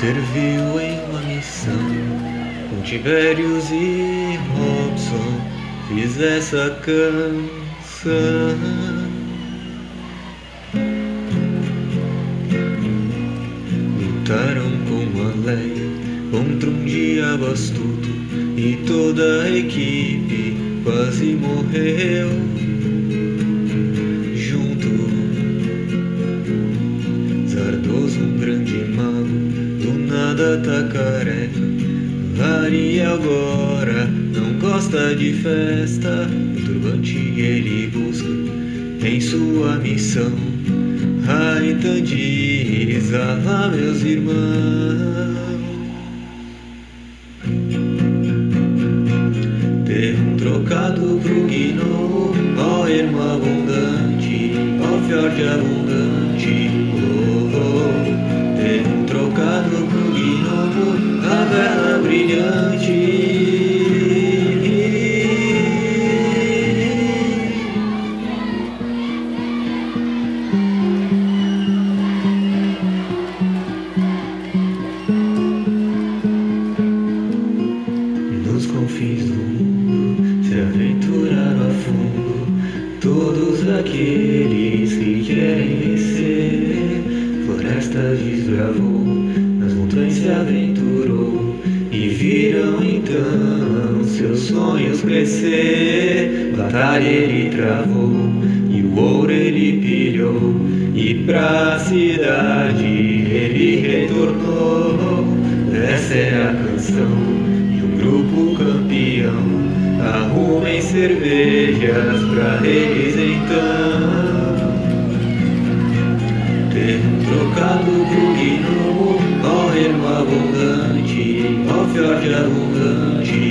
serviu em uma missão. Com Tibérios e Robson fiz essa canção. Lutaram com a Leia contra um diabo astuto e toda a equipe quase morreu careca Ariel agora não gosta de festa. O turbante ele busca em sua missão. Raitan diz Alá meus irmãos. Ter um trocado pro gnomo Ó ermo abundante Ó fiord abundante Florestas desbravou, nas montanhas se aventurou seus sonhos crescer. Batalha ele travou e o ouro ele pilhou e pra cidade ele retornou. Essa é a canção e um grupo campeão arrumem cervejas pra eles então ter um trocado pro gnomo ó ermo abundante ó fiord abundante